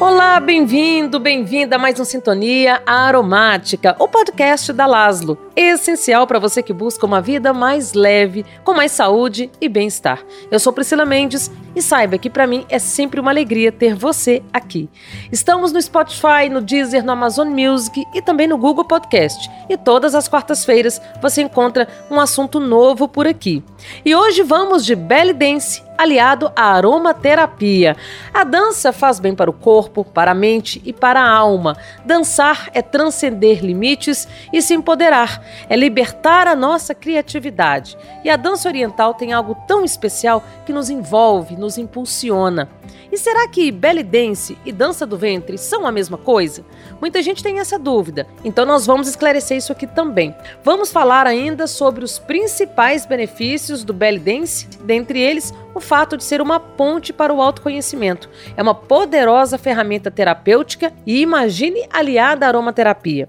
Olá, bem-vindo, bem-vinda a mais um Sintonia Aromática, o podcast da Laslo, essencial para você que busca uma vida mais leve, com mais saúde e bem-estar. Eu sou Priscila Mendes e saiba que para mim é sempre uma alegria ter você aqui. Estamos no Spotify, no Deezer, no Amazon Music e também no Google Podcast. E todas as quartas-feiras você encontra um assunto novo por aqui. E hoje vamos de belly dance aliado à aromaterapia. A dança faz bem para o corpo, para a mente e para a alma. Dançar é transcender limites e se empoderar, é libertar a nossa criatividade. E a dança oriental tem algo tão especial que nos envolve, nos impulsiona. E será que belly dance e dança do ventre são a mesma coisa? Muita gente tem essa dúvida, então nós vamos esclarecer isso aqui também. Vamos falar ainda sobre os principais benefícios do belly dance, dentre eles o fato de ser uma ponte para o autoconhecimento. É uma poderosa ferramenta terapêutica e imagine aliada à aromaterapia.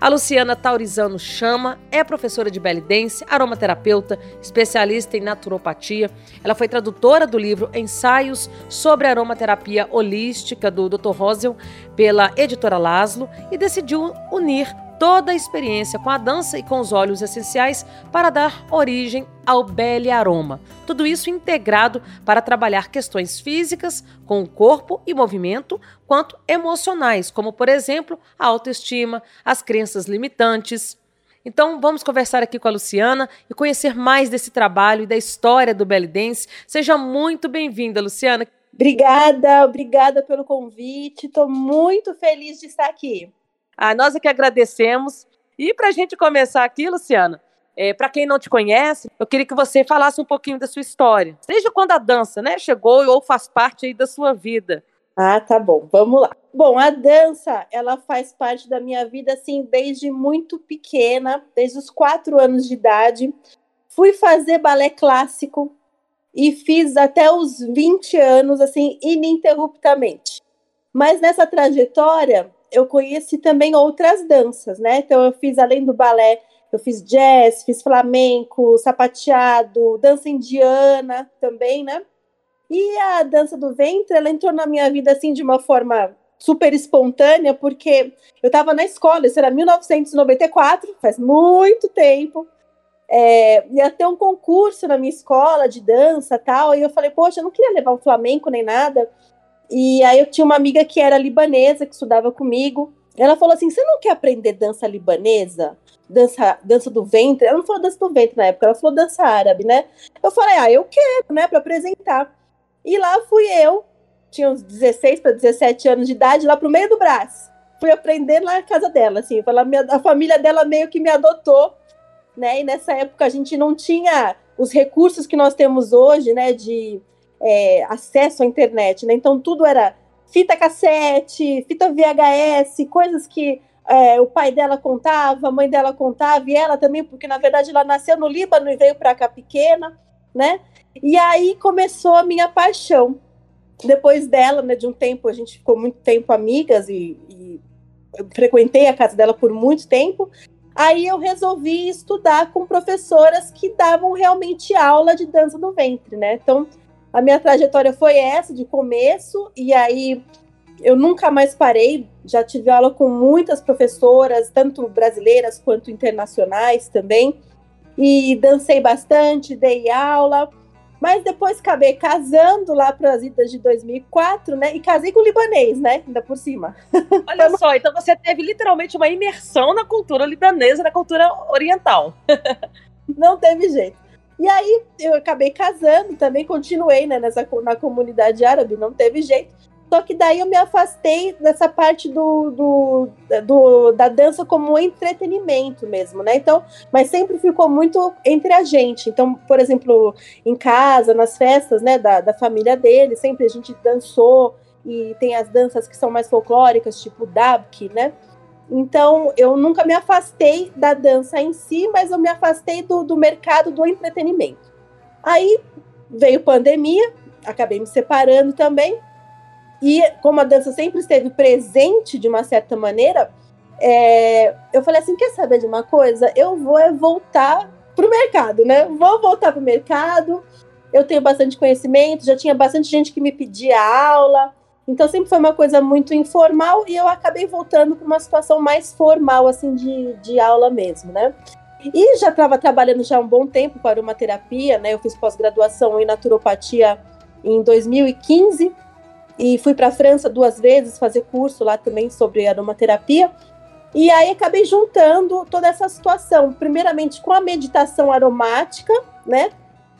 A Luciana Taurizano Chama é professora de belly dance, aromaterapeuta, especialista em naturopatia. Ela foi tradutora do livro Ensaios sobre Aromaterapia Holística do Dr. Rosel pela editora Laszlo e decidiu unir toda a experiência com a dança e com os óleos essenciais para dar origem ao Belle Aroma. Tudo isso integrado para trabalhar questões físicas com o corpo e movimento, quanto emocionais, como por exemplo a autoestima, as crenças limitantes. Então vamos conversar aqui com a Luciana e conhecer mais desse trabalho e da história do Belly Dance. Seja muito bem-vinda, Luciana. Obrigada, obrigada pelo convite. Estou muito feliz de estar aqui. Ah, nós é que agradecemos. E para a gente começar aqui, Luciana, é, para quem não te conhece, eu queria que você falasse um pouquinho da sua história. Desde quando a dança né, chegou ou faz parte aí da sua vida. Ah, tá bom, vamos lá. Bom, a dança, ela faz parte da minha vida, assim, desde muito pequena, desde os quatro anos de idade. Fui fazer balé clássico e fiz até os 20 anos, assim, ininterruptamente. Mas nessa trajetória, eu conheci também outras danças, né? Então eu fiz além do balé, eu fiz jazz, fiz flamenco, sapateado, dança indiana também, né? E a dança do ventre, ela entrou na minha vida assim de uma forma super espontânea, porque eu estava na escola, isso era 1994, faz muito tempo. É, ia ter um concurso na minha escola de dança tal, e eu falei, poxa, eu não queria levar um flamenco nem nada. E aí eu tinha uma amiga que era libanesa, que estudava comigo. Ela falou assim: você não quer aprender dança libanesa? Dança, dança do ventre? Ela não falou dança do ventre na época, ela falou dança árabe, né? Eu falei, ah, eu quero, né, para apresentar. E lá fui eu, tinha uns 16 para 17 anos de idade, lá pro meio do braço. Fui aprender lá na casa dela, assim. A família dela meio que me adotou, né? E nessa época a gente não tinha os recursos que nós temos hoje, né? De é, acesso à internet, né? Então tudo era fita cassete, fita VHS, coisas que é, o pai dela contava, a mãe dela contava, e ela também, porque na verdade ela nasceu no Líbano e veio para cá pequena, né? E aí começou a minha paixão. Depois dela, né, de um tempo, a gente ficou muito tempo amigas e, e frequentei a casa dela por muito tempo. Aí eu resolvi estudar com professoras que davam realmente aula de dança do ventre, né? Então, a minha trajetória foi essa, de começo, e aí eu nunca mais parei. Já tive aula com muitas professoras, tanto brasileiras quanto internacionais também, e dancei bastante, dei aula. Mas depois acabei casando lá para as idas de 2004, né? E casei com o libanês, né? Ainda por cima. Olha só, então você teve literalmente uma imersão na cultura libanesa, na cultura oriental. Não teve jeito. E aí eu acabei casando, também continuei né, nessa, na comunidade árabe, não teve jeito. Só que daí eu me afastei dessa parte do, do, do, da dança como entretenimento mesmo, né? Então, mas sempre ficou muito entre a gente. Então, por exemplo, em casa, nas festas, né, da, da família dele, sempre a gente dançou e tem as danças que são mais folclóricas, tipo dabki, né? Então, eu nunca me afastei da dança em si, mas eu me afastei do, do mercado do entretenimento. Aí veio pandemia, acabei me separando também. E como a dança sempre esteve presente de uma certa maneira, é, eu falei assim: quer saber de uma coisa? Eu vou é voltar para o mercado, né? Vou voltar para o mercado. Eu tenho bastante conhecimento, já tinha bastante gente que me pedia aula. Então sempre foi uma coisa muito informal e eu acabei voltando para uma situação mais formal, assim, de, de aula mesmo, né? E já estava trabalhando já um bom tempo com aromaterapia, né? Eu fiz pós-graduação em naturopatia em 2015 e fui para a França duas vezes fazer curso lá também sobre aromaterapia. E aí acabei juntando toda essa situação, primeiramente com a meditação aromática, né?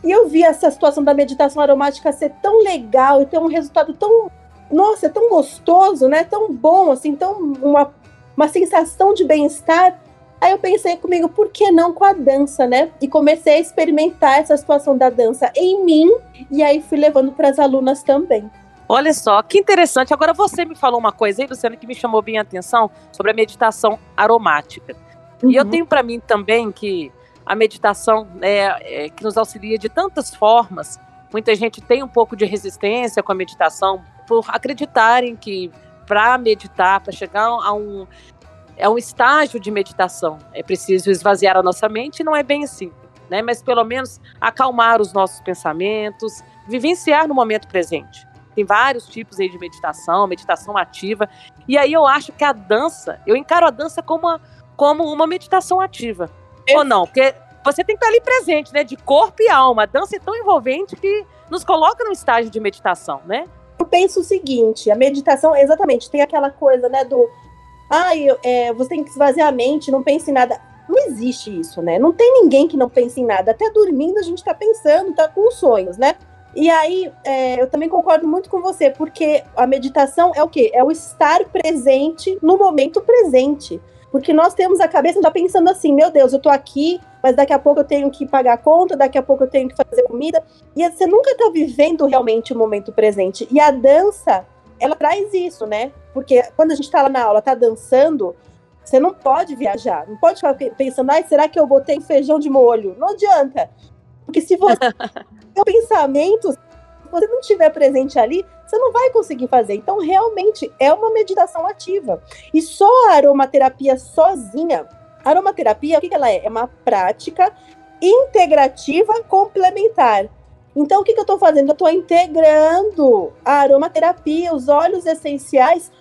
E eu vi essa situação da meditação aromática ser tão legal e ter um resultado tão, nossa, tão gostoso, né? Tão bom, assim, tão uma, uma sensação de bem-estar. Aí eu pensei comigo, por que não com a dança, né? E comecei a experimentar essa situação da dança em mim e aí fui levando para as alunas também. Olha só, que interessante. Agora você me falou uma coisa aí, Luciana, que me chamou bem a atenção sobre a meditação aromática. Uhum. E eu uhum. tenho para mim também que a meditação é, é, que nos auxilia de tantas formas. Muita gente tem um pouco de resistência com a meditação por acreditarem que para meditar, para chegar a um, a um estágio de meditação, é preciso esvaziar a nossa mente, não é bem assim. Né? Mas pelo menos acalmar os nossos pensamentos, vivenciar no momento presente. Tem vários tipos aí de meditação, meditação ativa. E aí eu acho que a dança, eu encaro a dança como uma, como uma meditação ativa. É. Ou não? Porque você tem que estar ali presente, né? De corpo e alma. A dança é tão envolvente que nos coloca num estágio de meditação, né? Eu penso o seguinte, a meditação, exatamente, tem aquela coisa, né, do... Ah, é, você tem que esvaziar a mente, não pense em nada. Não existe isso, né? Não tem ninguém que não pense em nada. Até dormindo a gente tá pensando, tá com sonhos, né? E aí, é, eu também concordo muito com você, porque a meditação é o quê? É o estar presente no momento presente. Porque nós temos a cabeça já pensando assim, meu Deus, eu tô aqui, mas daqui a pouco eu tenho que pagar a conta, daqui a pouco eu tenho que fazer comida. E você nunca tá vivendo realmente o momento presente. E a dança, ela traz isso, né? Porque quando a gente tá lá na aula, tá dançando, você não pode viajar, não pode ficar pensando, ai, será que eu botei feijão de molho? Não adianta. Porque se você seu pensamento, se você não estiver presente ali, você não vai conseguir fazer. Então, realmente, é uma meditação ativa. E só a aromaterapia sozinha, a aromaterapia, o que ela é? É uma prática integrativa complementar. Então, o que, que eu estou fazendo? Eu estou integrando a aromaterapia, os óleos essenciais,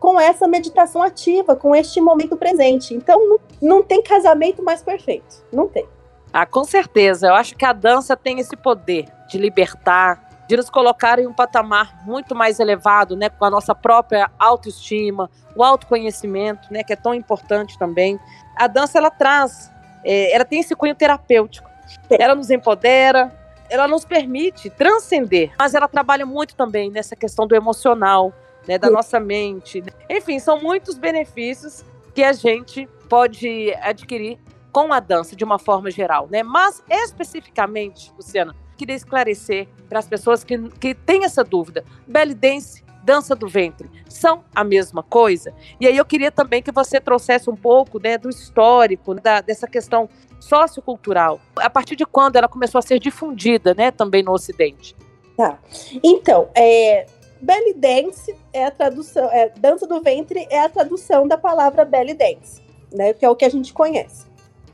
com essa meditação ativa, com este momento presente. Então, não, não tem casamento mais perfeito. Não tem. Ah, com certeza. Eu acho que a dança tem esse poder de libertar, de nos colocar em um patamar muito mais elevado, né, com a nossa própria autoestima, o autoconhecimento, né, que é tão importante também. A dança ela traz, é, ela tem esse cunho terapêutico. Ela nos empodera, ela nos permite transcender, mas ela trabalha muito também nessa questão do emocional, né, da nossa mente. Enfim, são muitos benefícios que a gente pode adquirir com a dança de uma forma geral, né? Mas especificamente, Luciana, queria esclarecer para as pessoas que, que têm essa dúvida. Belly dance, dança do ventre, são a mesma coisa? E aí eu queria também que você trouxesse um pouco né, do histórico, da, dessa questão sociocultural. A partir de quando ela começou a ser difundida, né, também no Ocidente? Tá. Então, é, belly dance é a tradução, é, dança do ventre é a tradução da palavra belly dance, né, que é o que a gente conhece.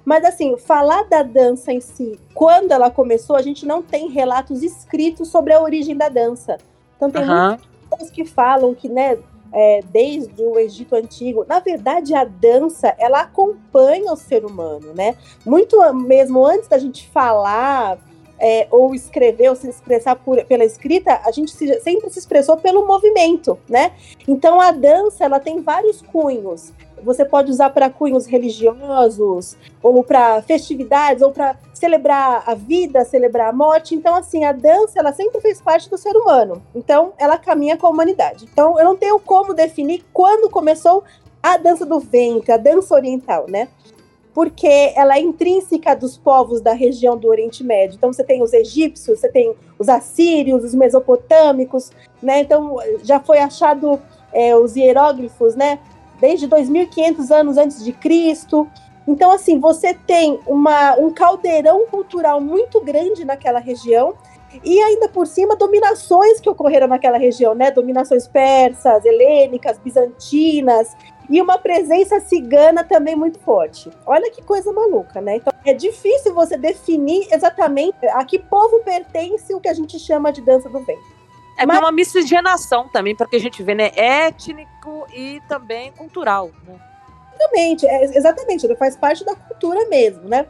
Mas assim, falar da dança em si, quando ela começou, a gente não tem relatos escritos sobre a origem da dança. Então tem uhum. muitas pessoas que falam que, né, é, desde o Egito Antigo, na verdade a dança, ela acompanha o ser humano, né? Muito mesmo antes da gente falar é, ou escrever ou se expressar por, pela escrita, a gente se, sempre se expressou pelo movimento, né? Então a dança ela tem vários cunhos. Você pode usar para cunhos religiosos, ou para festividades, ou para celebrar a vida, celebrar a morte. Então, assim, a dança ela sempre fez parte do ser humano. Então, ela caminha com a humanidade. Então, eu não tenho como definir quando começou a dança do ventre, a dança oriental, né? porque ela é intrínseca dos povos da região do Oriente Médio. Então você tem os egípcios, você tem os assírios, os mesopotâmicos, né? Então já foi achado é, os hieróglifos, né? Desde 2.500 anos antes de Cristo. Então assim você tem uma, um caldeirão cultural muito grande naquela região e ainda por cima dominações que ocorreram naquela região, né? Dominações persas, helênicas, bizantinas e uma presença cigana também muito forte. Olha que coisa maluca, né? Então é difícil você definir exatamente a que povo pertence o que a gente chama de dança do vento. É Mas... uma miscigenação também, porque a gente vê, né? Étnico e também cultural, né? Exatamente, é, exatamente, ele faz parte da cultura mesmo, né?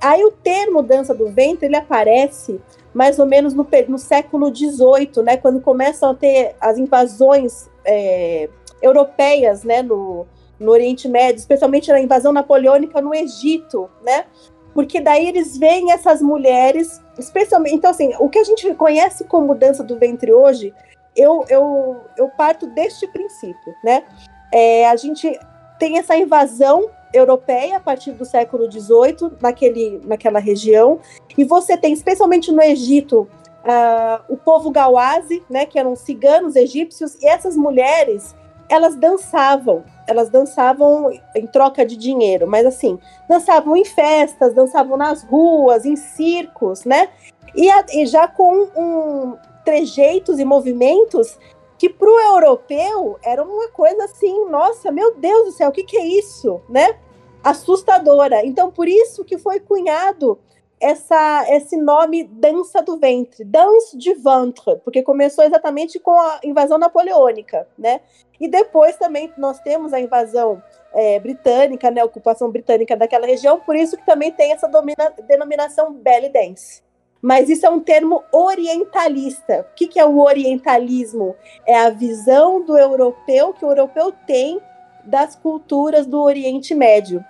Aí o termo dança do ventre, ele aparece mais ou menos no, no século XVIII, né? Quando começam a ter as invasões é, europeias, né? No, no Oriente Médio, especialmente na invasão napoleônica no Egito, né? Porque daí eles veem essas mulheres, especialmente. Então, assim, o que a gente conhece como dança do ventre hoje, eu, eu, eu parto deste princípio, né? É, a gente tem essa invasão europeia a partir do século XVIII naquele, naquela região, e você tem, especialmente no Egito, uh, o povo Gawazi, né, que eram ciganos egípcios, e essas mulheres elas dançavam, elas dançavam em troca de dinheiro, mas assim, dançavam em festas, dançavam nas ruas, em circos, né? E, a, e já com um, trejeitos e movimentos que para o europeu era uma coisa assim, nossa, meu Deus do céu, o que, que é isso, né? Assustadora. Então, por isso que foi cunhado essa, esse nome dança do ventre, danse du ventre, porque começou exatamente com a invasão napoleônica, né? E depois também nós temos a invasão é, britânica, né, a ocupação britânica daquela região, por isso que também tem essa domina, denominação belly dance. Mas isso é um termo orientalista. O que, que é o orientalismo? É a visão do europeu que o europeu tem das culturas do Oriente Médio.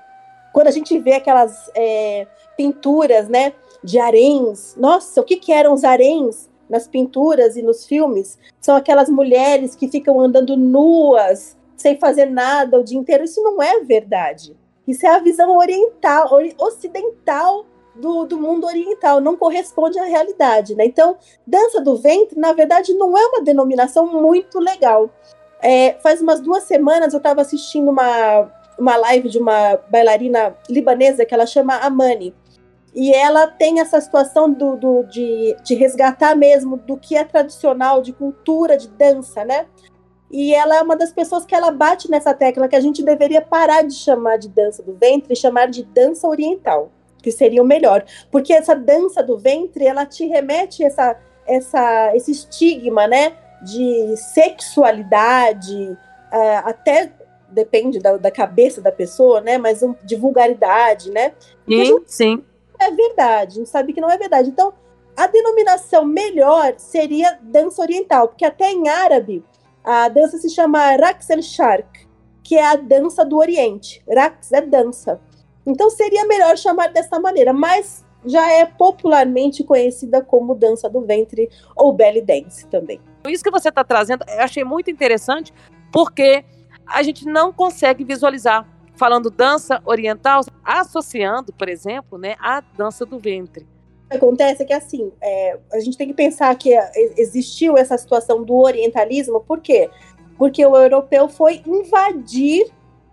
Quando a gente vê aquelas é, pinturas, né, de haréns. Nossa, o que, que eram os haréns nas pinturas e nos filmes? São aquelas mulheres que ficam andando nuas, sem fazer nada o dia inteiro. Isso não é verdade. Isso é a visão oriental, ocidental do, do mundo oriental, não corresponde à realidade, né? Então, dança do ventre, na verdade, não é uma denominação muito legal. É, faz umas duas semanas eu estava assistindo uma, uma live de uma bailarina libanesa que ela chama Amani. E ela tem essa situação do, do, de, de resgatar mesmo do que é tradicional, de cultura, de dança, né? E ela é uma das pessoas que ela bate nessa tecla que a gente deveria parar de chamar de dança do ventre e chamar de dança oriental, que seria o melhor. Porque essa dança do ventre, ela te remete essa, essa, esse estigma, né? De sexualidade, uh, até depende da, da, cabeça da pessoa, né? Mas um, de vulgaridade, né? Sim, sim é verdade, a gente sabe que não é verdade. Então, a denominação melhor seria dança oriental, porque até em árabe a dança se chama Raqs el-Sharq, que é a dança do Oriente. Raqs é dança. Então seria melhor chamar dessa maneira, mas já é popularmente conhecida como dança do ventre ou belly dance também. Isso que você está trazendo, eu achei muito interessante, porque a gente não consegue visualizar falando dança oriental, associando, por exemplo, né, a dança do ventre. Acontece que assim, é, a gente tem que pensar que existiu essa situação do orientalismo, por quê? Porque o europeu foi invadir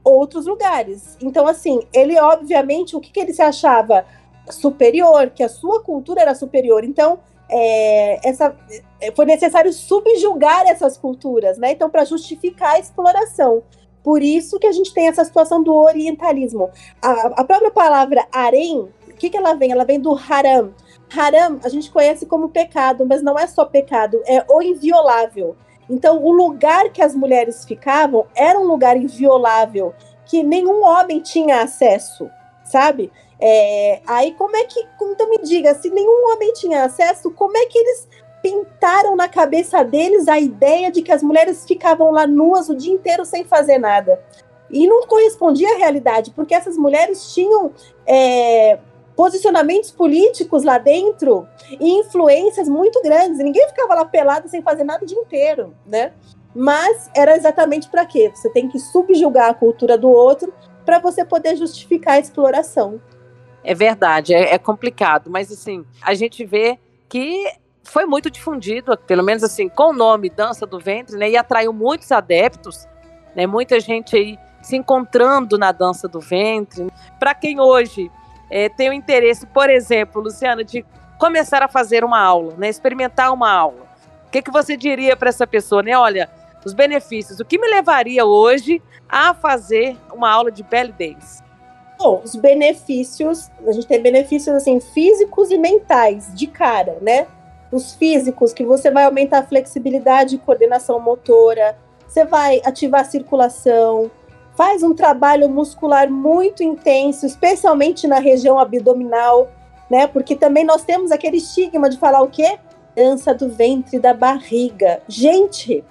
outros lugares. Então, assim, ele obviamente, o que, que ele se achava superior, que a sua cultura era superior. Então, é, essa, é, foi necessário subjugar essas culturas, né? Então, para justificar a exploração. Por isso que a gente tem essa situação do orientalismo. A, a própria palavra harem, o que, que ela vem? Ela vem do haram. Haram a gente conhece como pecado, mas não é só pecado, é o inviolável. Então, o lugar que as mulheres ficavam era um lugar inviolável, que nenhum homem tinha acesso, sabe? É, aí, como é que. Então, me diga, se nenhum homem tinha acesso, como é que eles pintaram na cabeça deles a ideia de que as mulheres ficavam lá nuas o dia inteiro sem fazer nada. E não correspondia à realidade, porque essas mulheres tinham é, posicionamentos políticos lá dentro e influências muito grandes. Ninguém ficava lá pelado sem fazer nada o dia inteiro, né? Mas era exatamente para quê? Você tem que subjugar a cultura do outro para você poder justificar a exploração. É verdade, é, é complicado, mas assim, a gente vê que foi muito difundido, pelo menos assim, com o nome Dança do Ventre, né? E atraiu muitos adeptos, né? Muita gente aí se encontrando na dança do ventre. Para quem hoje é, tem o interesse, por exemplo, Luciana, de começar a fazer uma aula, né? Experimentar uma aula. O que, que você diria para essa pessoa, né? Olha, os benefícios. O que me levaria hoje a fazer uma aula de belly dance? Bom, os benefícios, a gente tem benefícios assim físicos e mentais de cara, né? os físicos, que você vai aumentar a flexibilidade e coordenação motora, você vai ativar a circulação, faz um trabalho muscular muito intenso, especialmente na região abdominal, né? Porque também nós temos aquele estigma de falar o quê? Dança do ventre da barriga. Gente,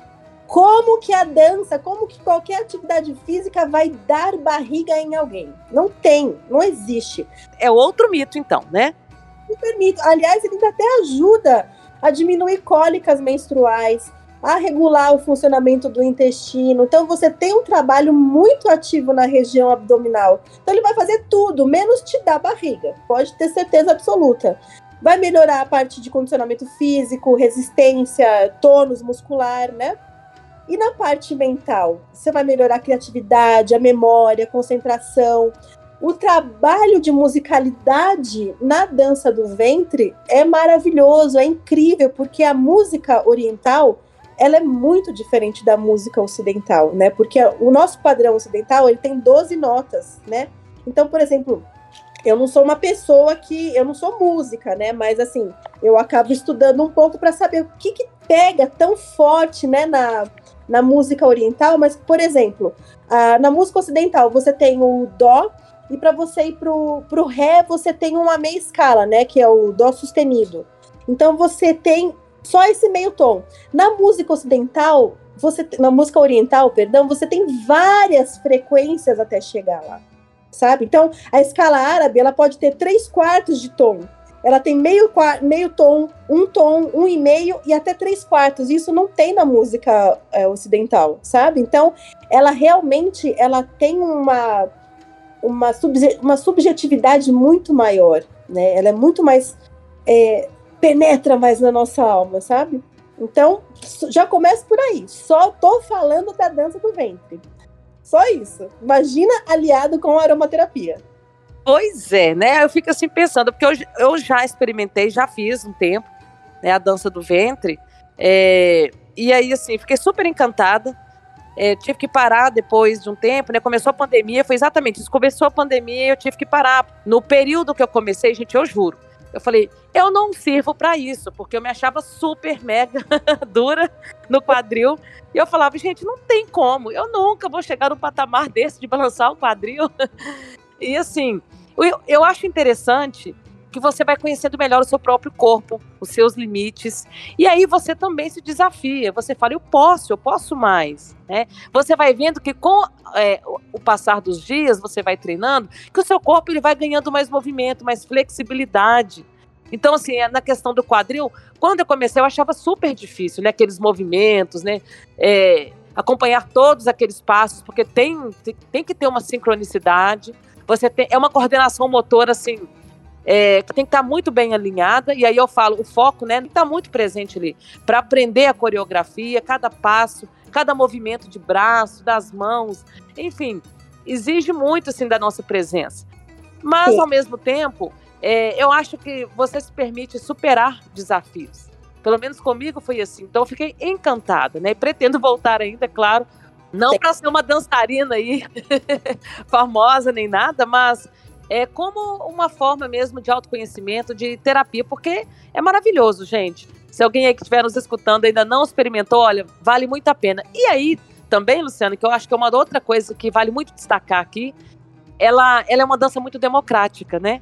como que a dança, como que qualquer atividade física vai dar barriga em alguém? Não tem, não existe. É outro mito, então, né? Super mito. Aliás, ele até ajuda a diminuir cólicas menstruais, a regular o funcionamento do intestino. Então você tem um trabalho muito ativo na região abdominal. Então ele vai fazer tudo, menos te dar barriga. Pode ter certeza absoluta. Vai melhorar a parte de condicionamento físico, resistência, tônus muscular, né? E na parte mental, você vai melhorar a criatividade, a memória, a concentração. O trabalho de musicalidade na dança do ventre é maravilhoso, é incrível, porque a música oriental ela é muito diferente da música ocidental, né? Porque o nosso padrão ocidental, ele tem 12 notas, né? Então, por exemplo, eu não sou uma pessoa que eu não sou música, né? Mas assim, eu acabo estudando um pouco para saber o que, que pega tão forte, né, na, na música oriental. Mas, por exemplo, a, na música ocidental você tem o dó e para você ir pro, pro ré você tem uma meia escala, né? Que é o dó sustenido. Então você tem só esse meio tom. Na música ocidental, você na música oriental, perdão, você tem várias frequências até chegar lá, sabe? Então, a escala árabe, ela pode ter três quartos de tom. Ela tem meio, meio tom, um tom, um e meio e até três quartos. Isso não tem na música é, ocidental, sabe? Então, ela realmente ela tem uma, uma, subje uma subjetividade muito maior, né? Ela é muito mais é, penetra mais na nossa alma, sabe? Então, já começa por aí. Só tô falando da dança do ventre. Só isso. Imagina aliado com a aromaterapia. Pois é, né? Eu fico assim pensando, porque eu, eu já experimentei, já fiz um tempo, né, a dança do ventre. É, e aí, assim, fiquei super encantada. É, tive que parar depois de um tempo, né? Começou a pandemia, foi exatamente isso. Começou a pandemia eu tive que parar. No período que eu comecei, gente, eu juro, eu falei, eu não sirvo para isso, porque eu me achava super mega dura no quadril. E eu falava, gente, não tem como, eu nunca vou chegar no patamar desse de balançar o quadril. e assim, eu, eu acho interessante que você vai conhecendo melhor o seu próprio corpo, os seus limites. E aí você também se desafia. Você fala, eu posso, eu posso mais. Né? Você vai vendo que com é, o passar dos dias, você vai treinando, que o seu corpo ele vai ganhando mais movimento, mais flexibilidade. Então, assim, é, na questão do quadril, quando eu comecei, eu achava super difícil, né? Aqueles movimentos, né? É, acompanhar todos aqueles passos, porque tem, tem, que ter uma sincronicidade. Você tem, é uma coordenação motora, assim, é, que tem que estar tá muito bem alinhada, e aí eu falo, o foco né, tem que estar tá muito presente ali, para aprender a coreografia, cada passo, cada movimento de braço, das mãos, enfim, exige muito assim da nossa presença. Mas, Sim. ao mesmo tempo, é, eu acho que você se permite superar desafios. Pelo menos comigo foi assim. Então, eu fiquei encantada, né? E pretendo voltar ainda, é claro, não para ser uma dançarina aí famosa nem nada, mas é como uma forma mesmo de autoconhecimento, de terapia, porque é maravilhoso, gente. Se alguém aí que estiver nos escutando ainda não experimentou, olha, vale muito a pena. E aí, também, Luciano, que eu acho que é uma outra coisa que vale muito destacar aqui, ela, ela é uma dança muito democrática, né?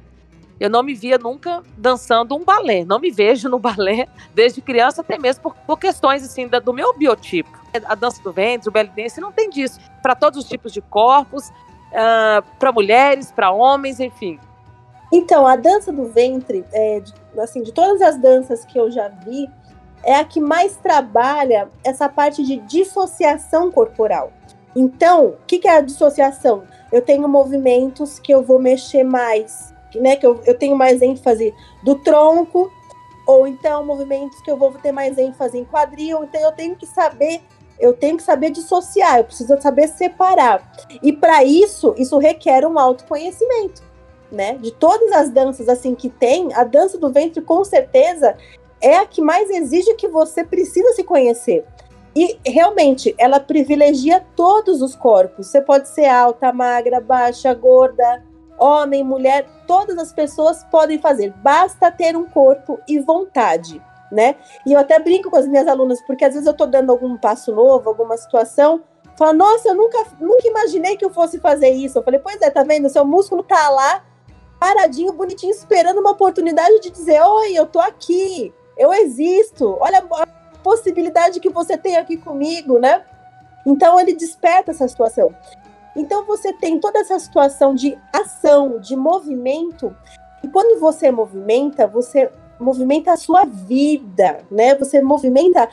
Eu não me via nunca dançando um balé, não me vejo no balé desde criança, até mesmo por, por questões assim da, do meu biotipo. A dança do ventre, o belly dance, não tem disso. Para todos os tipos de corpos, uh, ah, para mulheres, para homens, enfim. Então, a dança do ventre, é, assim, de todas as danças que eu já vi, é a que mais trabalha essa parte de dissociação corporal. Então, o que, que, é a dissociação? Eu tenho movimentos que eu vou mexer mais, né? Que eu, eu tenho mais ênfase do tronco, ou então movimentos que eu vou ter mais ênfase em quadril. Então, eu tenho que saber eu tenho que saber dissociar, eu preciso saber separar. E para isso, isso requer um autoconhecimento, né? De todas as danças assim que tem, a dança do ventre com certeza é a que mais exige que você precisa se conhecer. E realmente, ela privilegia todos os corpos. Você pode ser alta, magra, baixa, gorda, homem, mulher, todas as pessoas podem fazer. Basta ter um corpo e vontade. né? E eu até brinco com as minhas alunas, porque às vezes eu tô dando algum passo novo, alguma situação, fala, nossa, eu nunca, nunca imaginei que eu fosse fazer isso. Eu falei, pois é, tá vendo? Seu músculo tá lá, paradinho, bonitinho, esperando uma oportunidade de dizer, oi, eu tô aqui, eu existo, olha a possibilidade que você tem aqui comigo, né? Então ele desperta essa situação. Então você tem toda essa situação de ação, de movimento, e quando você movimenta, você movimenta a sua vida, né? Você movimenta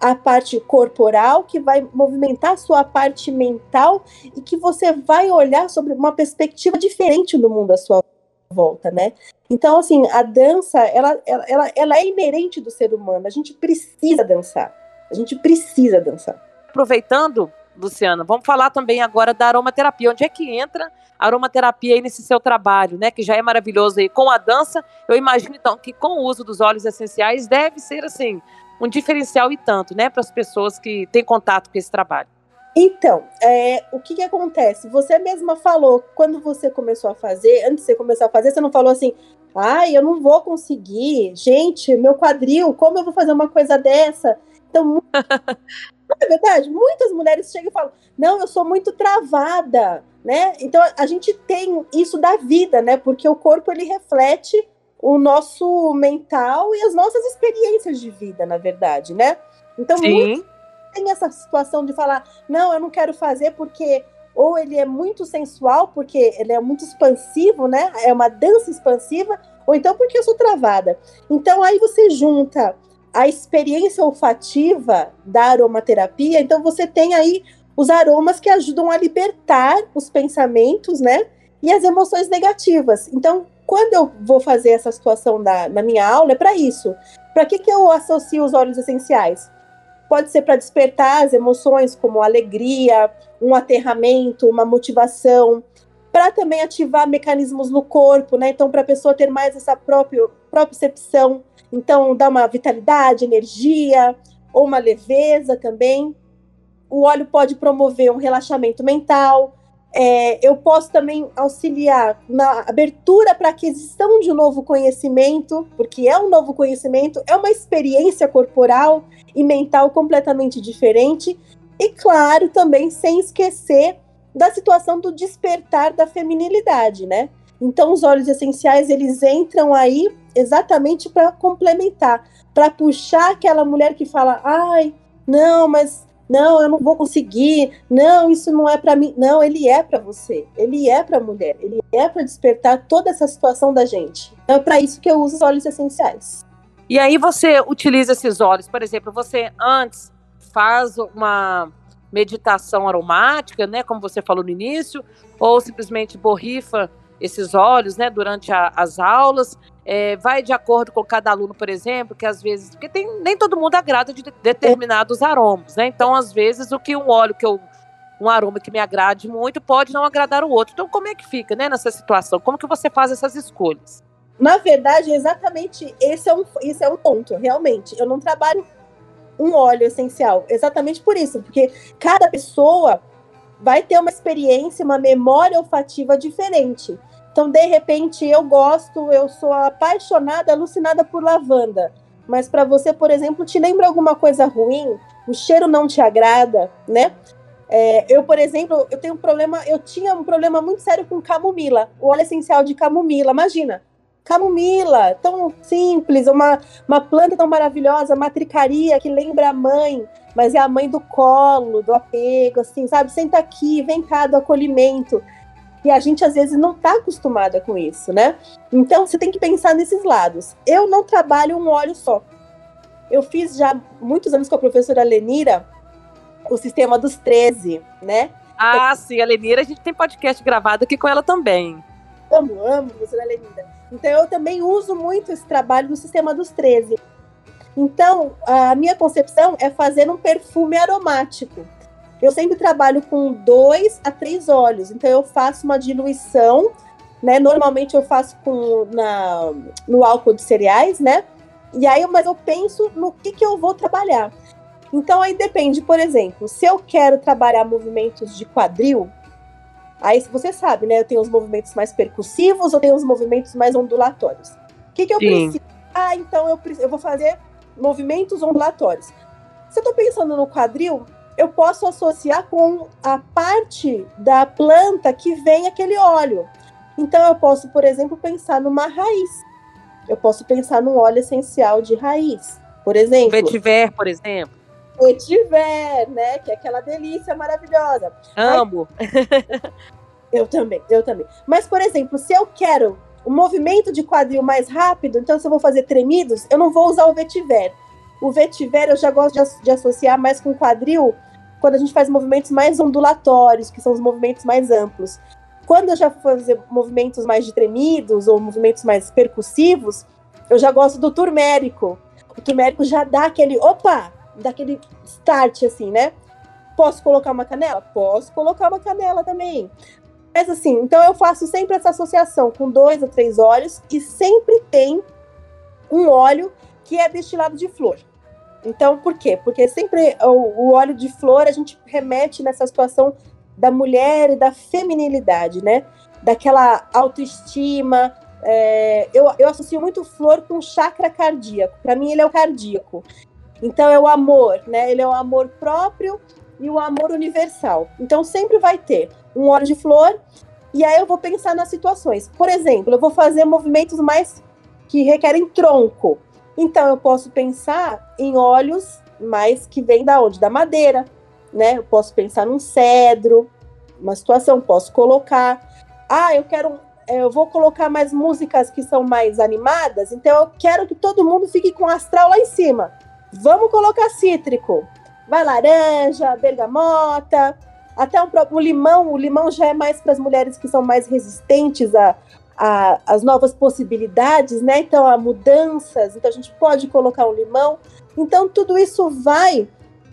a parte corporal, que vai movimentar a sua parte mental e que você vai olhar sobre uma perspectiva diferente do mundo à sua volta, né? Então, assim, a dança, ela, ela, ela, é inerente do ser humano. A gente precisa dançar. A gente precisa dançar. Aproveitando Luciana, vamos falar também agora da aromaterapia. Onde é que entra a aromaterapia aí nesse seu trabalho, né? Que já é maravilhoso aí com a dança. Eu imagino então que com o uso dos óleos essenciais deve ser assim um diferencial e tanto, né, para as pessoas que têm contato com esse trabalho. Então, é, o que, que acontece? Você mesma falou, quando você começou a fazer, antes de você começar a fazer, você não falou assim, ai, eu não vou conseguir, gente, meu quadril, como eu vou fazer uma coisa dessa? Então, é verdade, muitas mulheres chegam e falam: não, eu sou muito travada, né? Então a gente tem isso da vida, né? Porque o corpo ele reflete o nosso mental e as nossas experiências de vida, na verdade, né? Então tem essa situação de falar: não, eu não quero fazer porque ou ele é muito sensual, porque ele é muito expansivo, né? É uma dança expansiva, ou então porque eu sou travada. Então aí você junta a experiência olfativa da aromaterapia, então você tem aí os aromas que ajudam a libertar os pensamentos, né? E as emoções negativas. Então, quando eu vou fazer essa situação na, na minha aula, é para isso. Para que, que eu associo os óleos essenciais? Pode ser para despertar as emoções, como alegria, um aterramento, uma motivação, para também ativar mecanismos no corpo, né? Então, para a pessoa ter mais essa própria propriocepção então, dá uma vitalidade, energia, ou uma leveza também. O óleo pode promover um relaxamento mental. É, eu posso também auxiliar na abertura para aquisição de um novo conhecimento, porque é um novo conhecimento, é uma experiência corporal e mental completamente diferente. E, claro, também sem esquecer da situação do despertar da feminilidade, né? Então, os óleos essenciais eles entram aí exatamente para complementar, para puxar aquela mulher que fala: ai, não, mas não, eu não vou conseguir, não, isso não é para mim. Não, ele é para você, ele é para a mulher, ele é para despertar toda essa situação da gente. Então, é para isso que eu uso os óleos essenciais. E aí você utiliza esses óleos, por exemplo, você antes faz uma meditação aromática, né, como você falou no início, ou simplesmente borrifa esses óleos, né, durante a, as aulas. É, vai de acordo com cada aluno, por exemplo, que às vezes, porque tem, nem todo mundo agrada de determinados aromas, né? Então, às vezes, o que um óleo que eu um aroma que me agrade muito pode não agradar o outro. Então, como é que fica, né, nessa situação? Como que você faz essas escolhas? Na verdade, exatamente esse é um, esse é um ponto, realmente. Eu não trabalho um óleo essencial, exatamente por isso, porque cada pessoa vai ter uma experiência, uma memória olfativa diferente. Então, de repente, eu gosto, eu sou apaixonada, alucinada por lavanda. Mas para você, por exemplo, te lembra alguma coisa ruim? O cheiro não te agrada, né? É, eu, por exemplo, eu tenho um problema, eu tinha um problema muito sério com camomila, o óleo essencial de camomila. Imagina, camomila, tão simples, uma, uma planta tão maravilhosa, matricaria que lembra a mãe, mas é a mãe do colo, do apego, assim, sabe? Senta aqui, vem cá, do acolhimento. E a gente às vezes não está acostumada com isso, né? Então você tem que pensar nesses lados. Eu não trabalho um óleo só. Eu fiz já muitos anos com a professora Lenira o sistema dos 13, né? Ah, sim, a Lenira, a gente tem podcast gravado aqui com ela também. Amo, amo, professora Lenira. Então eu também uso muito esse trabalho do sistema dos 13. Então, a minha concepção é fazer um perfume aromático. Eu sempre trabalho com dois a três óleos, então eu faço uma diluição, né? Normalmente eu faço com na, no álcool de cereais, né? E aí, mas eu penso no que, que eu vou trabalhar. Então aí depende, por exemplo, se eu quero trabalhar movimentos de quadril, aí você sabe, né? Eu tenho os movimentos mais percussivos, eu tenho os movimentos mais ondulatórios. O que, que eu Sim. preciso? Ah, então eu, eu vou fazer movimentos ondulatórios. Se eu estou pensando no quadril, eu posso associar com a parte da planta que vem aquele óleo. Então, eu posso, por exemplo, pensar numa raiz. Eu posso pensar num óleo essencial de raiz, por exemplo. Vetiver, por exemplo. Vetiver, né? Que é aquela delícia maravilhosa. Amo. eu também, eu também. Mas, por exemplo, se eu quero um movimento de quadril mais rápido, então se eu vou fazer tremidos, eu não vou usar o vetiver. O vetiver eu já gosto de, de associar mais com quadril quando a gente faz movimentos mais ondulatórios, que são os movimentos mais amplos. Quando eu já vou fazer movimentos mais de tremidos ou movimentos mais percussivos, eu já gosto do turmérico. O turmérico já dá aquele, opa, dá aquele start assim, né? Posso colocar uma canela? Posso colocar uma canela também. Mas assim, então eu faço sempre essa associação com dois ou três óleos e sempre tem um óleo que é destilado de flor. Então, por quê? Porque sempre o, o óleo de flor a gente remete nessa situação da mulher e da feminilidade, né? Daquela autoestima. É, eu, eu associo muito flor com chakra cardíaco. Para mim, ele é o cardíaco. Então, é o amor, né? Ele é o amor próprio e o amor universal. Então, sempre vai ter um óleo de flor, e aí eu vou pensar nas situações. Por exemplo, eu vou fazer movimentos mais que requerem tronco. Então eu posso pensar em óleos mais que vêm da onde? Da madeira, né? Eu posso pensar num cedro, uma situação, posso colocar. Ah, eu quero é, eu vou colocar mais músicas que são mais animadas, então eu quero que todo mundo fique com astral lá em cima. Vamos colocar cítrico. Vai laranja, bergamota, até um, o limão, o limão já é mais para as mulheres que são mais resistentes a, a, as novas possibilidades, né? Então, a mudanças, então a gente pode colocar um limão. Então, tudo isso vai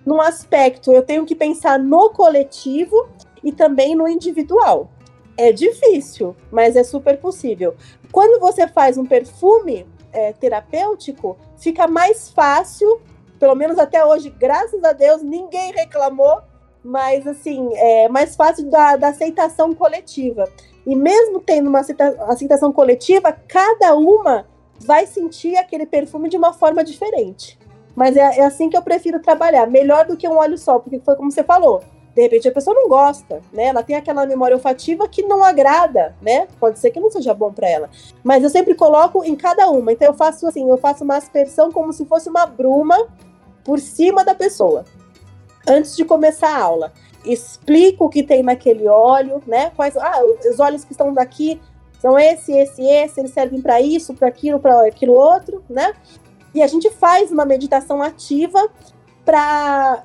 num aspecto, eu tenho que pensar no coletivo e também no individual. É difícil, mas é super possível. Quando você faz um perfume é, terapêutico, fica mais fácil, pelo menos até hoje, graças a Deus, ninguém reclamou mas assim, é mais fácil da, da aceitação coletiva. E mesmo tendo uma aceitação coletiva, cada uma vai sentir aquele perfume de uma forma diferente. Mas é, é, assim que eu prefiro trabalhar, melhor do que um óleo só, porque foi como você falou. De repente a pessoa não gosta, né? Ela tem aquela memória olfativa que não agrada, né? Pode ser que não seja bom para ela. Mas eu sempre coloco em cada uma. Então eu faço assim, eu faço uma aspersão como se fosse uma bruma por cima da pessoa antes de começar a aula. Explico o que tem naquele óleo, né? Quais ah, os óleos que estão daqui são esse, esse, esse, eles servem para isso, para aquilo, para aquilo outro, né? E a gente faz uma meditação ativa para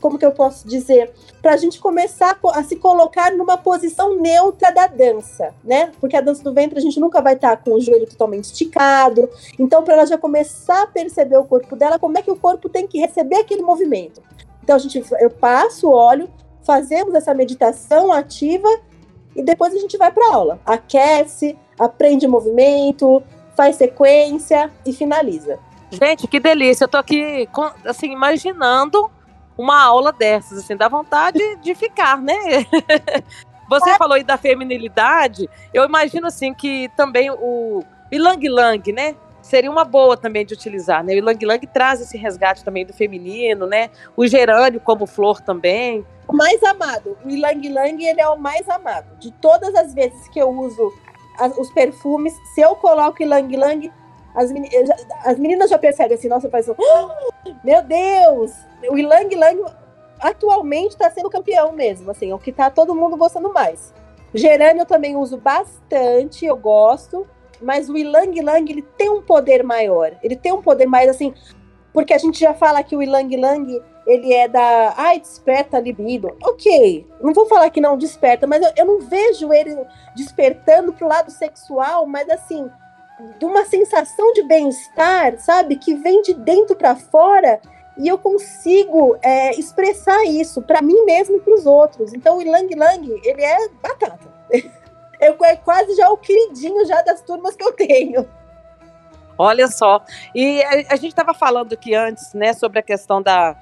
como que eu posso dizer, para a gente começar a se colocar numa posição neutra da dança, né? Porque a dança do ventre a gente nunca vai estar tá com o joelho totalmente esticado. Então, para ela já começar a perceber o corpo dela, como é que o corpo tem que receber aquele movimento. Então a gente, eu passo óleo, fazemos essa meditação ativa e depois a gente vai para aula. Aquece, aprende movimento, faz sequência e finaliza. Gente, que delícia! Eu tô aqui assim imaginando uma aula dessas, assim, dá vontade de ficar, né? Você falou aí da feminilidade, eu imagino assim que também o ilang lang, né? Seria uma boa também de utilizar, né? O Lang Lang traz esse resgate também do feminino, né? O gerânio como flor também. O mais amado, o Lang Lang ele é o mais amado. De todas as vezes que eu uso as, os perfumes, se eu coloco Lang Lang, as, as meninas já percebem assim, nossa, faz um, oh, meu Deus! O Lang Lang atualmente está sendo campeão mesmo, assim, é o que tá todo mundo gostando mais. Gerânio eu também uso bastante, eu gosto mas o Ilang Lang ele tem um poder maior. Ele tem um poder mais assim, porque a gente já fala que o Ilang Lang ele é da, ai, desperta a libido. OK, não vou falar que não desperta, mas eu, eu não vejo ele despertando pro lado sexual, mas assim, de uma sensação de bem-estar, sabe, que vem de dentro para fora e eu consigo é, expressar isso para mim mesmo e para os outros. Então o Ilang Lang, ele é batata. eu, é quase já o queridinho já das turmas que eu tenho. Olha só. E a, a gente estava falando aqui antes, né, sobre a questão da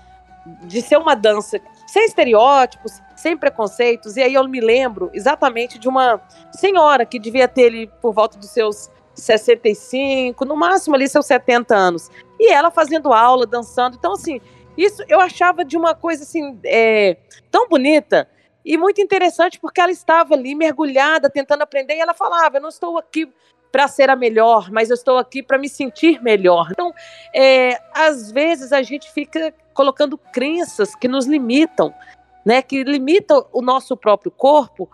de ser uma dança sem estereótipos, sem preconceitos. E aí eu me lembro exatamente de uma senhora que devia ter ele por volta dos seus 65, no máximo ali seus 70 anos. E ela fazendo aula, dançando. Então, assim, isso eu achava de uma coisa assim, é, tão bonita e muito interessante, porque ela estava ali mergulhada, tentando aprender, e ela falava: Eu não estou aqui para ser a melhor, mas eu estou aqui para me sentir melhor. Então, é, às vezes a gente fica colocando crenças que nos limitam, né, que limitam o nosso próprio corpo.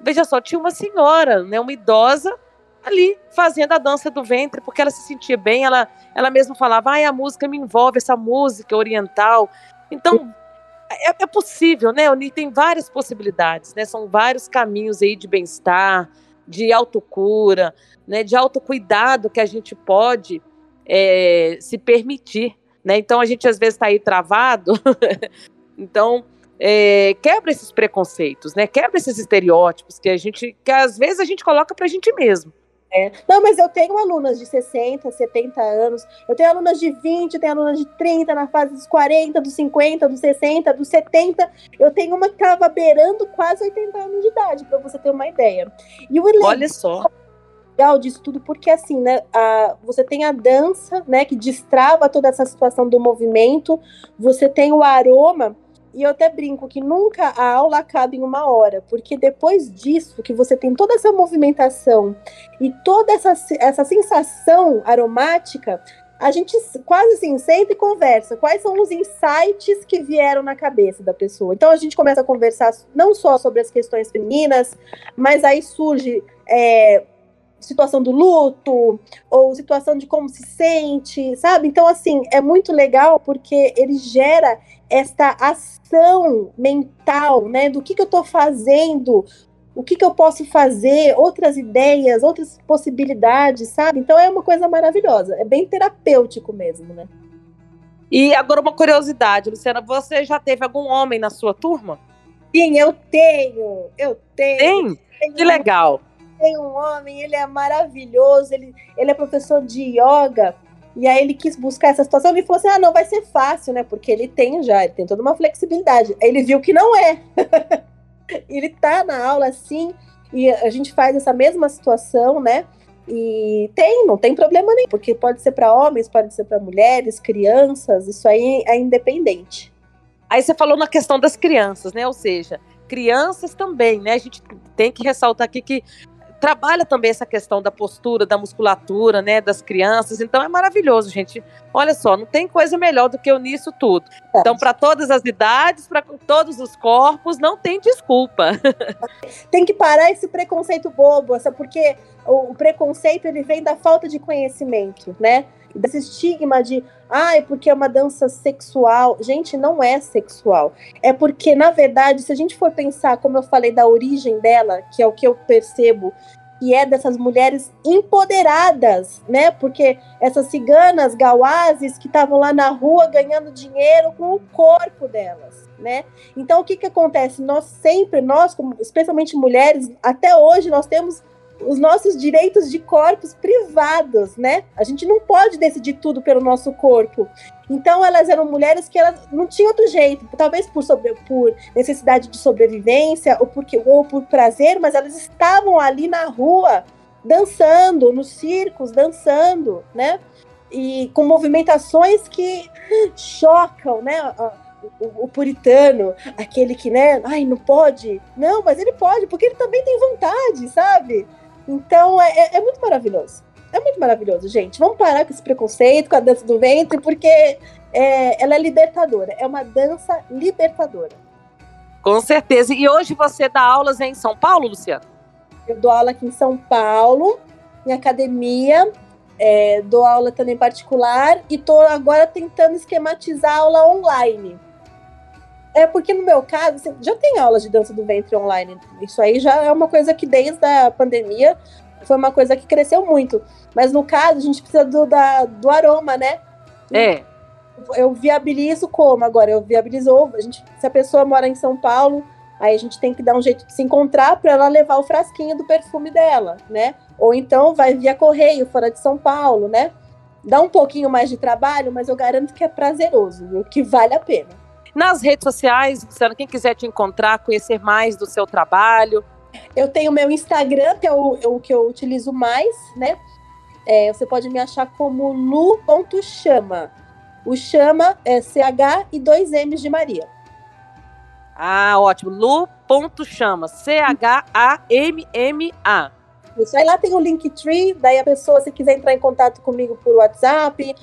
Veja só, tinha uma senhora, né, uma idosa, ali fazendo a dança do ventre, porque ela se sentia bem, ela, ela mesma falava, ai, a música me envolve, essa música oriental. Então, é, é possível, né, Oni? Tem várias possibilidades, né? São vários caminhos aí de bem-estar, de autocura, né, de autocuidado que a gente pode é, se permitir. Né? Então, a gente às vezes está aí travado. então, é, quebra esses preconceitos, né? Quebra esses estereótipos que a gente, que às vezes a gente coloca para a gente mesmo. É. Não, mas eu tenho alunas de 60, 70 anos, eu tenho alunas de 20, eu tenho alunas de 30, na fase dos 40, dos 50, dos 60, dos 70. Eu tenho uma que estava beirando quase 80 anos de idade, para você ter uma ideia. E o Olha só legal disso tudo, porque assim, né, a, você tem a dança, né, que destrava toda essa situação do movimento, você tem o aroma, e eu até brinco que nunca a aula acaba em uma hora, porque depois disso, que você tem toda essa movimentação e toda essa, essa sensação aromática, a gente quase assim senta e conversa. Quais são os insights que vieram na cabeça da pessoa? Então a gente começa a conversar não só sobre as questões femininas, mas aí surge é, situação do luto, ou situação de como se sente, sabe? Então, assim, é muito legal porque ele gera esta ação mental, né? Do que, que eu estou fazendo, o que, que eu posso fazer, outras ideias, outras possibilidades, sabe? Então é uma coisa maravilhosa, é bem terapêutico mesmo, né? E agora uma curiosidade, Luciana, você já teve algum homem na sua turma? Sim, eu tenho, eu tenho. Tem? tenho que legal tem um homem, ele é maravilhoso, ele, ele é professor de yoga. E aí ele quis buscar essa situação e falou assim: ah, não vai ser fácil, né? Porque ele tem já, ele tem toda uma flexibilidade. Aí ele viu que não é. ele tá na aula assim, e a gente faz essa mesma situação, né? E tem, não tem problema nenhum, porque pode ser para homens, pode ser para mulheres, crianças, isso aí é independente. Aí você falou na questão das crianças, né? Ou seja, crianças também, né? A gente tem que ressaltar aqui que trabalha também essa questão da postura, da musculatura, né, das crianças. Então é maravilhoso, gente. Olha só, não tem coisa melhor do que unir isso tudo. Então, para todas as idades, para todos os corpos, não tem desculpa. tem que parar esse preconceito bobo, essa porque o, o preconceito ele vem da falta de conhecimento, né? Desse estigma de, ai, ah, porque é uma dança sexual. Gente, não é sexual. É porque, na verdade, se a gente for pensar, como eu falei, da origem dela, que é o que eu percebo, que é dessas mulheres empoderadas, né? Porque essas ciganas gauazes que estavam lá na rua ganhando dinheiro com o corpo delas, né? Então o que que acontece? Nós sempre, nós, especialmente mulheres, até hoje nós temos os nossos direitos de corpos privados, né? A gente não pode decidir tudo pelo nosso corpo. Então elas eram mulheres que elas não tinham outro jeito, talvez por, sobre, por necessidade de sobrevivência ou, porque, ou por prazer, mas elas estavam ali na rua dançando, nos circos, dançando, né? E com movimentações que chocam, né? O, o, puritano, aquele que, né, ai, não pode. Não, mas ele pode, porque ele também tem vontade, sabe? Então é, é, é, muito maravilhoso. É muito maravilhoso, gente. Vamos parar com esse preconceito, com a dança do ventre, porque é, ela é libertadora. É uma dança libertadora. Com certeza. E hoje você dá aulas em São Paulo, Luciano? Eu dou aula aqui em São Paulo, em academia. É, dou aula também particular e estou agora tentando esquematizar aula online. É porque no meu caso, assim, já tem aulas de dança do ventre online. Isso aí já é uma coisa que desde a pandemia foi uma coisa que cresceu muito. Mas no caso, a gente precisa do, da, do aroma, né? É. Eu viabilizo como agora? Eu viabilizo. A gente, se a pessoa mora em São Paulo, aí a gente tem que dar um jeito de se encontrar para ela levar o frasquinho do perfume dela, né? Ou então vai via correio fora de São Paulo, né? Dá um pouquinho mais de trabalho, mas eu garanto que é prazeroso, viu? que vale a pena. Nas redes sociais, Luciana, quem quiser te encontrar, conhecer mais do seu trabalho. Eu tenho meu Instagram, que é o, o que eu utilizo mais, né? É, você pode me achar como lu.chama. O chama é CH e dois M's de Maria. Ah, ótimo. Lu.chama. C-H-A-M-M-A. Isso aí lá tem o Linktree, daí a pessoa, se quiser entrar em contato comigo por WhatsApp,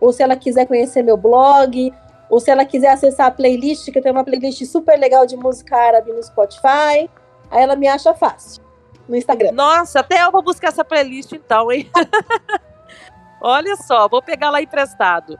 ou se ela quiser conhecer meu blog, ou se ela quiser acessar a playlist, que tem uma playlist super legal de música árabe no Spotify, aí ela me acha fácil no Instagram. Nossa, até eu vou buscar essa playlist então, hein? Olha só, vou pegar lá emprestado.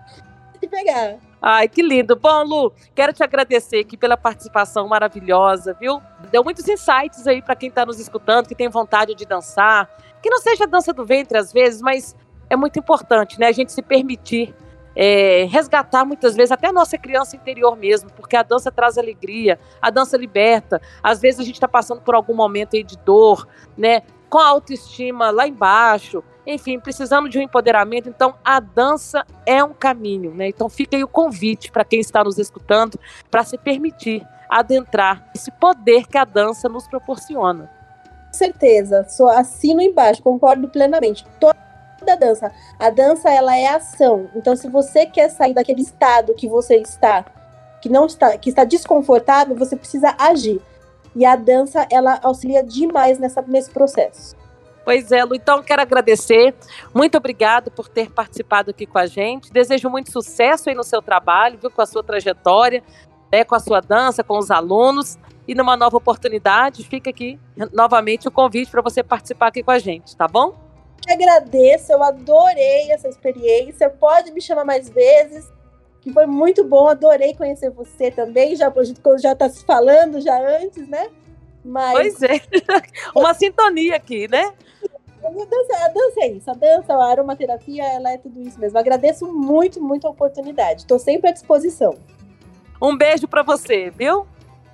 Pode pegar. Ai, que lindo. Bom, Lu, quero te agradecer aqui pela participação maravilhosa, viu? Deu muitos insights aí para quem está nos escutando, que tem vontade de dançar. Que não seja dança do ventre às vezes, mas é muito importante, né? A gente se permitir é, resgatar muitas vezes até a nossa criança interior mesmo, porque a dança traz alegria, a dança liberta. Às vezes a gente está passando por algum momento aí de dor, né? Com a autoestima lá embaixo, enfim, precisando de um empoderamento. Então, a dança é um caminho, né? Então, fica aí o convite para quem está nos escutando para se permitir adentrar esse poder que a dança nos proporciona. Com certeza, só assino embaixo, concordo plenamente. Toda dança, a dança ela é ação. Então, se você quer sair daquele estado que você está, que não está, que está desconfortável, você precisa agir. E a dança ela auxilia demais nessa, nesse processo. Pois é, Lu, então quero agradecer. Muito obrigado por ter participado aqui com a gente. Desejo muito sucesso aí no seu trabalho, viu, com a sua trajetória, né, com a sua dança, com os alunos. E numa nova oportunidade, fica aqui novamente o convite para você participar aqui com a gente, tá bom? Agradeço, eu adorei essa experiência. Pode me chamar mais vezes, que foi muito bom. Adorei conhecer você também. Já já está se falando já antes, né? Mas... Pois é, uma sintonia aqui, né? A dança, a dança é isso, a dança, a aromaterapia, ela é tudo isso mesmo. Agradeço muito, muito a oportunidade. Estou sempre à disposição. Um beijo para você, viu?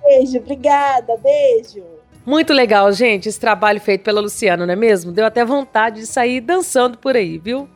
Beijo, obrigada, beijo. Muito legal, gente, esse trabalho feito pela Luciana, não é mesmo? Deu até vontade de sair dançando por aí, viu?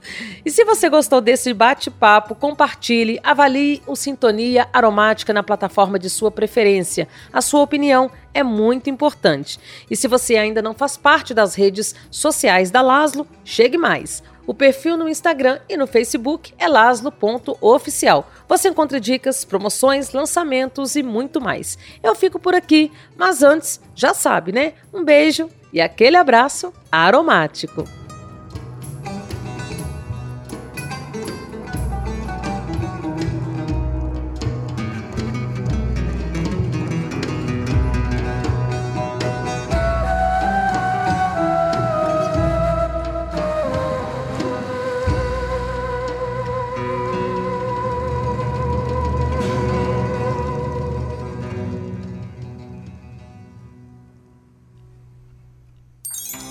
E se você gostou desse bate-papo, compartilhe, avalie o Sintonia Aromática na plataforma de sua preferência. A sua opinião é muito importante. E se você ainda não faz parte das redes sociais da Laslo, chegue mais. O perfil no Instagram e no Facebook é laslo.oficial. Você encontra dicas, promoções, lançamentos e muito mais. Eu fico por aqui, mas antes, já sabe, né? Um beijo e aquele abraço aromático.